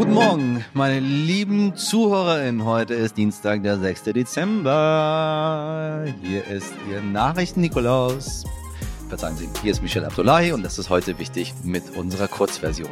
Guten Morgen, meine lieben ZuhörerInnen. Heute ist Dienstag, der 6. Dezember. Hier ist Ihr Nachrichten-Nikolaus. Verzeihen Sie, hier ist Michel Abdullahi und das ist heute wichtig mit unserer Kurzversion.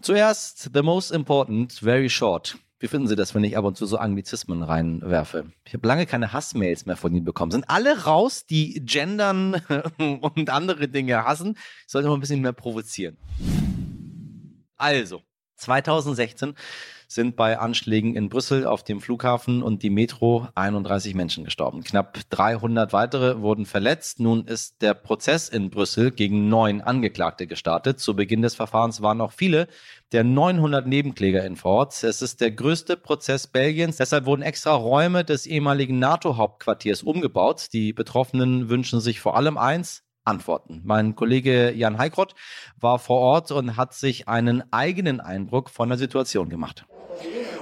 Zuerst, the most important, very short. Wie finden Sie das, wenn ich ab und zu so Anglizismen reinwerfe? Ich habe lange keine Hassmails mehr von Ihnen bekommen. Sind alle raus, die gendern und andere Dinge hassen? Ich sollte mal ein bisschen mehr provozieren. Also, 2016 sind bei Anschlägen in Brüssel auf dem Flughafen und die Metro 31 Menschen gestorben. Knapp 300 weitere wurden verletzt. Nun ist der Prozess in Brüssel gegen neun Angeklagte gestartet. Zu Beginn des Verfahrens waren noch viele der 900 Nebenkläger in Ort. Es ist der größte Prozess Belgiens. Deshalb wurden extra Räume des ehemaligen NATO-Hauptquartiers umgebaut. Die Betroffenen wünschen sich vor allem eins, antworten. Mein Kollege Jan Heikrott war vor Ort und hat sich einen eigenen Eindruck von der Situation gemacht.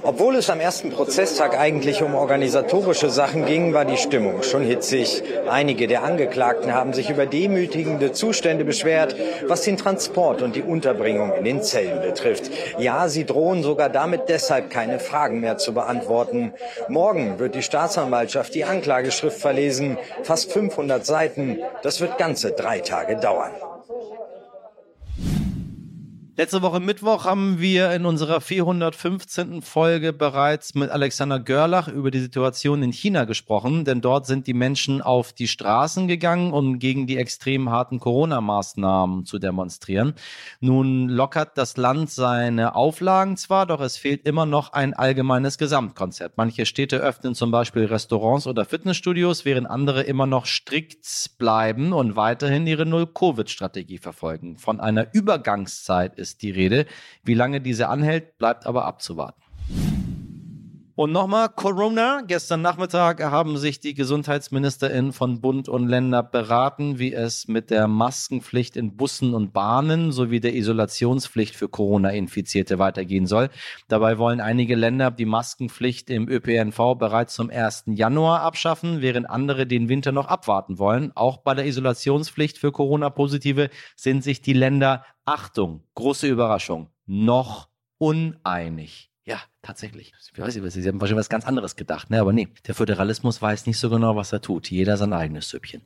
Obwohl es am ersten Prozesstag eigentlich um organisatorische Sachen ging, war die Stimmung schon hitzig. Einige der Angeklagten haben sich über demütigende Zustände beschwert, was den Transport und die Unterbringung in den Zellen betrifft. Ja, sie drohen sogar damit deshalb keine Fragen mehr zu beantworten. Morgen wird die Staatsanwaltschaft die Anklageschrift verlesen. Fast 500 Seiten. Das wird ganze drei Tage dauern. Letzte Woche Mittwoch haben wir in unserer 415. Folge bereits mit Alexander Görlach über die Situation in China gesprochen, denn dort sind die Menschen auf die Straßen gegangen, um gegen die extrem harten Corona-Maßnahmen zu demonstrieren. Nun lockert das Land seine Auflagen zwar, doch es fehlt immer noch ein allgemeines Gesamtkonzept. Manche Städte öffnen zum Beispiel Restaurants oder Fitnessstudios, während andere immer noch strikt bleiben und weiterhin ihre Null-Covid-Strategie verfolgen. Von einer Übergangszeit ist ist die Rede. Wie lange diese anhält, bleibt aber abzuwarten. Und nochmal Corona. Gestern Nachmittag haben sich die GesundheitsministerInnen von Bund und Länder beraten, wie es mit der Maskenpflicht in Bussen und Bahnen sowie der Isolationspflicht für Corona-Infizierte weitergehen soll. Dabei wollen einige Länder die Maskenpflicht im ÖPNV bereits zum 1. Januar abschaffen, während andere den Winter noch abwarten wollen. Auch bei der Isolationspflicht für Corona-Positive sind sich die Länder, Achtung, große Überraschung, noch uneinig. Ja, tatsächlich. Ich weiß nicht, Sie haben wahrscheinlich was ganz anderes gedacht, ne? Aber nee, der Föderalismus weiß nicht so genau, was er tut. Jeder sein eigenes Süppchen.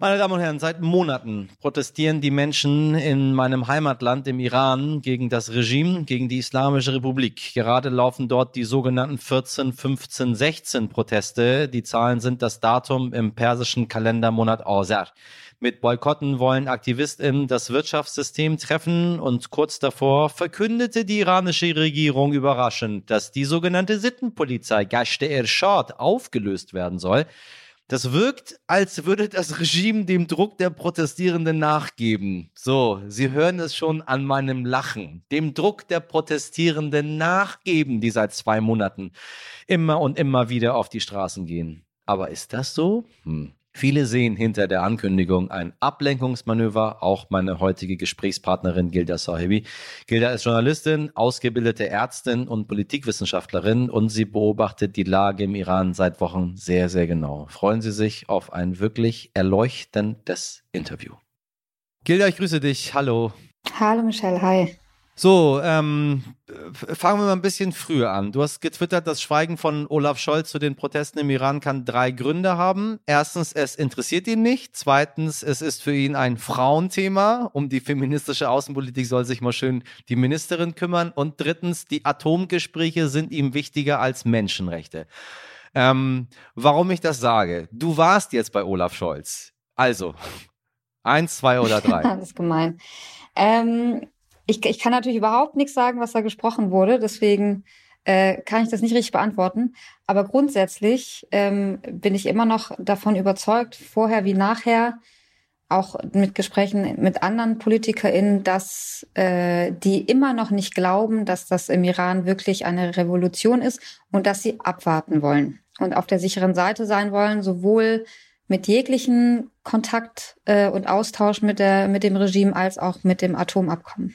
Meine Damen und Herren, seit Monaten protestieren die Menschen in meinem Heimatland, im Iran, gegen das Regime, gegen die Islamische Republik. Gerade laufen dort die sogenannten 14, 15, 16 Proteste. Die Zahlen sind das Datum im persischen Kalendermonat Awsar. Mit Boykotten wollen AktivistInnen das Wirtschaftssystem treffen und kurz davor verkündete die iranische Regierung überraschend, dass die sogenannte Sittenpolizei Gashte Ershad aufgelöst werden soll. Das wirkt, als würde das Regime dem Druck der Protestierenden nachgeben. So, Sie hören es schon an meinem Lachen. Dem Druck der Protestierenden nachgeben, die seit zwei Monaten immer und immer wieder auf die Straßen gehen. Aber ist das so? Hm. Viele sehen hinter der Ankündigung ein Ablenkungsmanöver, auch meine heutige Gesprächspartnerin Gilda Sahibi. Gilda ist Journalistin, ausgebildete Ärztin und Politikwissenschaftlerin und sie beobachtet die Lage im Iran seit Wochen sehr, sehr genau. Freuen Sie sich auf ein wirklich erleuchtendes Interview. Gilda, ich grüße dich. Hallo. Hallo Michelle, hi. So, ähm, fangen wir mal ein bisschen früher an. Du hast getwittert, das Schweigen von Olaf Scholz zu den Protesten im Iran kann drei Gründe haben. Erstens, es interessiert ihn nicht. Zweitens, es ist für ihn ein Frauenthema. Um die feministische Außenpolitik soll sich mal schön die Ministerin kümmern. Und drittens, die Atomgespräche sind ihm wichtiger als Menschenrechte. Ähm, warum ich das sage? Du warst jetzt bei Olaf Scholz. Also, eins, zwei oder drei? das ist gemein. Ähm ich, ich kann natürlich überhaupt nichts sagen, was da gesprochen wurde, deswegen äh, kann ich das nicht richtig beantworten. Aber grundsätzlich ähm, bin ich immer noch davon überzeugt, vorher wie nachher, auch mit Gesprächen mit anderen PolitikerInnen, dass äh, die immer noch nicht glauben, dass das im Iran wirklich eine Revolution ist und dass sie abwarten wollen und auf der sicheren Seite sein wollen, sowohl mit jeglichen Kontakt äh, und Austausch mit, der, mit dem Regime als auch mit dem Atomabkommen.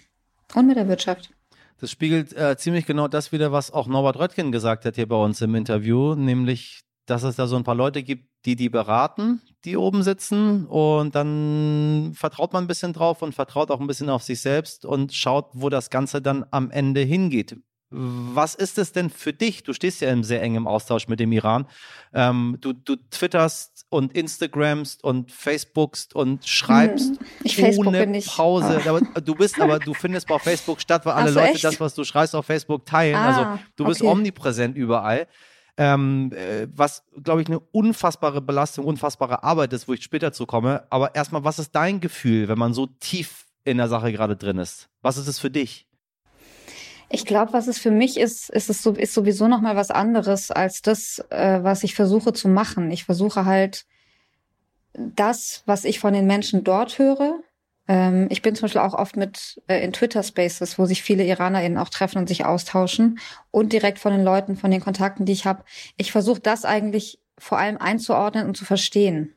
Und mit der Wirtschaft. Das spiegelt äh, ziemlich genau das wieder, was auch Norbert Röttgen gesagt hat hier bei uns im Interview, nämlich dass es da so ein paar Leute gibt, die die beraten, die oben sitzen und dann vertraut man ein bisschen drauf und vertraut auch ein bisschen auf sich selbst und schaut, wo das Ganze dann am Ende hingeht. Was ist es denn für dich? Du stehst ja im sehr engen Austausch mit dem Iran. Ähm, du, du twitterst und Instagramst und Facebookst und schreibst hm, ich ohne nicht. Pause. Aber du bist aber, du findest auf Facebook statt, weil alle so, Leute echt? das, was du schreibst, auf Facebook teilen. Also ah, also du bist okay. omnipräsent überall. Ähm, äh, was, glaube ich, eine unfassbare Belastung, unfassbare Arbeit ist, wo ich später zu komme. Aber erstmal, was ist dein Gefühl, wenn man so tief in der Sache gerade drin ist? Was ist es für dich? Ich glaube, was es für mich ist, ist es so, ist sowieso noch mal was anderes als das, äh, was ich versuche zu machen. Ich versuche halt das, was ich von den Menschen dort höre. Ähm, ich bin zum Beispiel auch oft mit äh, in Twitter Spaces, wo sich viele IranerInnen auch treffen und sich austauschen und direkt von den Leuten, von den Kontakten, die ich habe. Ich versuche das eigentlich vor allem einzuordnen und zu verstehen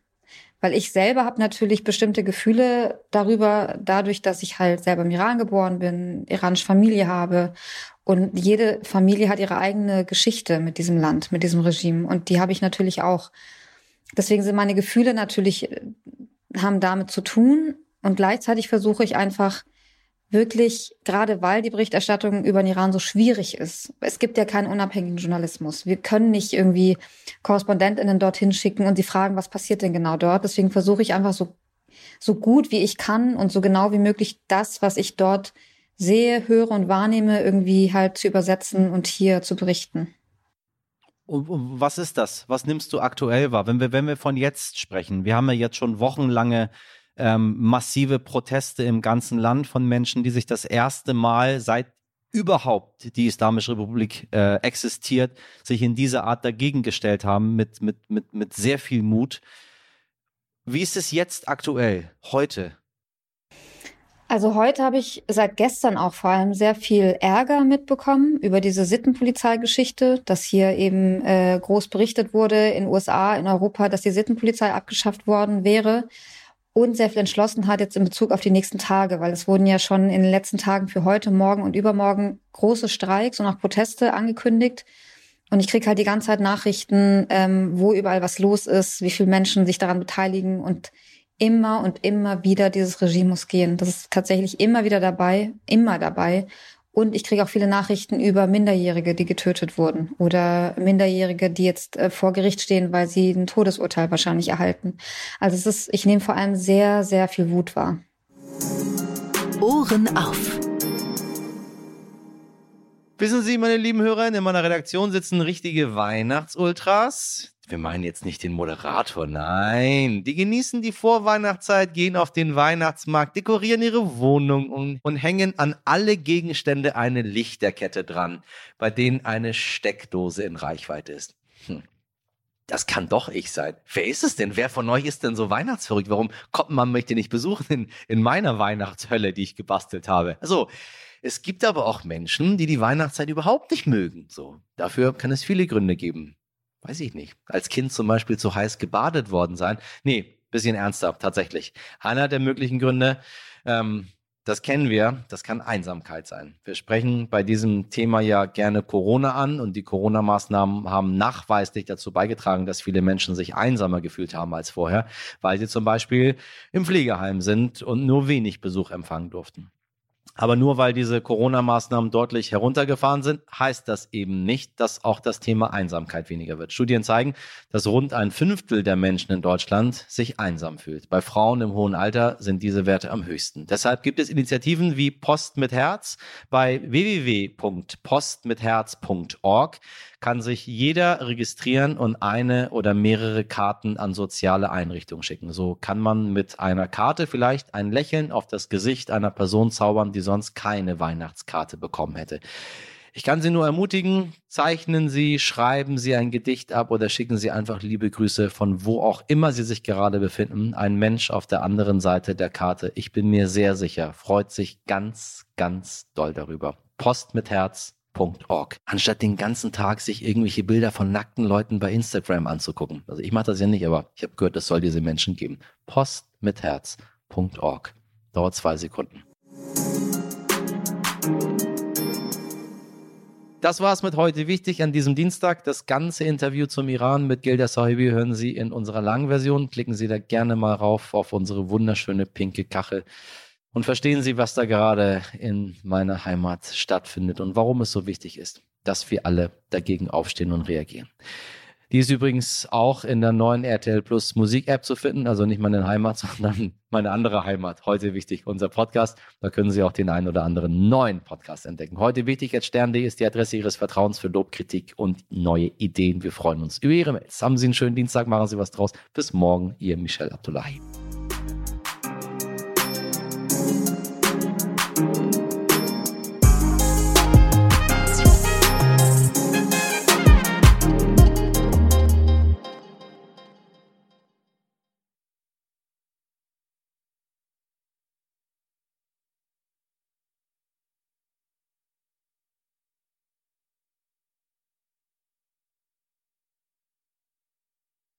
weil ich selber habe natürlich bestimmte Gefühle darüber, dadurch, dass ich halt selber im Iran geboren bin, iranische Familie habe. Und jede Familie hat ihre eigene Geschichte mit diesem Land, mit diesem Regime. Und die habe ich natürlich auch. Deswegen sind meine Gefühle natürlich äh, haben damit zu tun. Und gleichzeitig versuche ich einfach wirklich, gerade weil die Berichterstattung über den Iran so schwierig ist. Es gibt ja keinen unabhängigen Journalismus. Wir können nicht irgendwie KorrespondentInnen dorthin schicken und sie fragen, was passiert denn genau dort. Deswegen versuche ich einfach so, so gut wie ich kann und so genau wie möglich das, was ich dort sehe, höre und wahrnehme, irgendwie halt zu übersetzen und hier zu berichten. Und, was ist das? Was nimmst du aktuell wahr? Wenn wir, wenn wir von jetzt sprechen, wir haben ja jetzt schon wochenlange ähm, massive Proteste im ganzen Land von Menschen, die sich das erste Mal seit überhaupt die Islamische Republik äh, existiert, sich in dieser Art dagegen gestellt haben mit, mit, mit, mit sehr viel Mut. Wie ist es jetzt aktuell, heute? Also heute habe ich seit gestern auch vor allem sehr viel Ärger mitbekommen über diese Sittenpolizeigeschichte, dass hier eben äh, groß berichtet wurde in USA, in Europa, dass die Sittenpolizei abgeschafft worden wäre und sehr viel Entschlossenheit jetzt in Bezug auf die nächsten Tage, weil es wurden ja schon in den letzten Tagen für heute, morgen und übermorgen große Streiks und auch Proteste angekündigt. Und ich kriege halt die ganze Zeit Nachrichten, ähm, wo überall was los ist, wie viele Menschen sich daran beteiligen und immer und immer wieder dieses Regime muss gehen. Das ist tatsächlich immer wieder dabei, immer dabei. Und ich kriege auch viele Nachrichten über Minderjährige, die getötet wurden oder Minderjährige, die jetzt äh, vor Gericht stehen, weil sie ein Todesurteil wahrscheinlich erhalten. Also es ist, ich nehme vor allem sehr, sehr viel Wut wahr. Ohren auf. Wissen Sie, meine lieben Hörer, in meiner Redaktion sitzen richtige Weihnachtsultras wir meinen jetzt nicht den Moderator, nein. Die genießen die Vorweihnachtszeit, gehen auf den Weihnachtsmarkt, dekorieren ihre Wohnung und, und hängen an alle Gegenstände eine Lichterkette dran, bei denen eine Steckdose in Reichweite ist. Hm. Das kann doch ich sein. Wer ist es denn? Wer von euch ist denn so weihnachtsverrückt? Warum kommt man mich denn nicht besuchen in, in meiner Weihnachtshölle, die ich gebastelt habe? Also, es gibt aber auch Menschen, die die Weihnachtszeit überhaupt nicht mögen. So, dafür kann es viele Gründe geben weiß ich nicht, als Kind zum Beispiel zu heiß gebadet worden sein. Nee, bisschen ernster, tatsächlich. Einer der möglichen Gründe, ähm, das kennen wir, das kann Einsamkeit sein. Wir sprechen bei diesem Thema ja gerne Corona an und die Corona-Maßnahmen haben nachweislich dazu beigetragen, dass viele Menschen sich einsamer gefühlt haben als vorher, weil sie zum Beispiel im Pflegeheim sind und nur wenig Besuch empfangen durften. Aber nur weil diese Corona-Maßnahmen deutlich heruntergefahren sind, heißt das eben nicht, dass auch das Thema Einsamkeit weniger wird. Studien zeigen, dass rund ein Fünftel der Menschen in Deutschland sich einsam fühlt. Bei Frauen im hohen Alter sind diese Werte am höchsten. Deshalb gibt es Initiativen wie Post mit Herz. Bei www.postmitherz.org kann sich jeder registrieren und eine oder mehrere Karten an soziale Einrichtungen schicken. So kann man mit einer Karte vielleicht ein Lächeln auf das Gesicht einer Person zaubern, die sonst keine Weihnachtskarte bekommen hätte. Ich kann Sie nur ermutigen, zeichnen Sie, schreiben Sie ein Gedicht ab oder schicken Sie einfach liebe Grüße von wo auch immer Sie sich gerade befinden. Ein Mensch auf der anderen Seite der Karte, ich bin mir sehr sicher, freut sich ganz, ganz doll darüber. Post mit Herz, Org, anstatt den ganzen Tag sich irgendwelche Bilder von nackten Leuten bei Instagram anzugucken. Also ich mache das ja nicht, aber ich habe gehört, es soll diese Menschen geben. Post mit Herz.org. Dauert zwei Sekunden. Das war's mit heute wichtig an diesem Dienstag. Das ganze Interview zum Iran mit Gilda Sahibi hören Sie in unserer langen Version. Klicken Sie da gerne mal rauf auf unsere wunderschöne pinke Kachel und verstehen Sie, was da gerade in meiner Heimat stattfindet und warum es so wichtig ist, dass wir alle dagegen aufstehen und reagieren. Die ist übrigens auch in der neuen RTL Plus Musik-App zu finden, also nicht meine Heimat, sondern meine andere Heimat. Heute wichtig, unser Podcast. Da können Sie auch den einen oder anderen neuen Podcast entdecken. Heute wichtig, at stern.de ist die Adresse Ihres Vertrauens für Lob, Kritik und neue Ideen. Wir freuen uns über Ihre Mails. Haben Sie einen schönen Dienstag, machen Sie was draus. Bis morgen, Ihr Michel Abdullahi.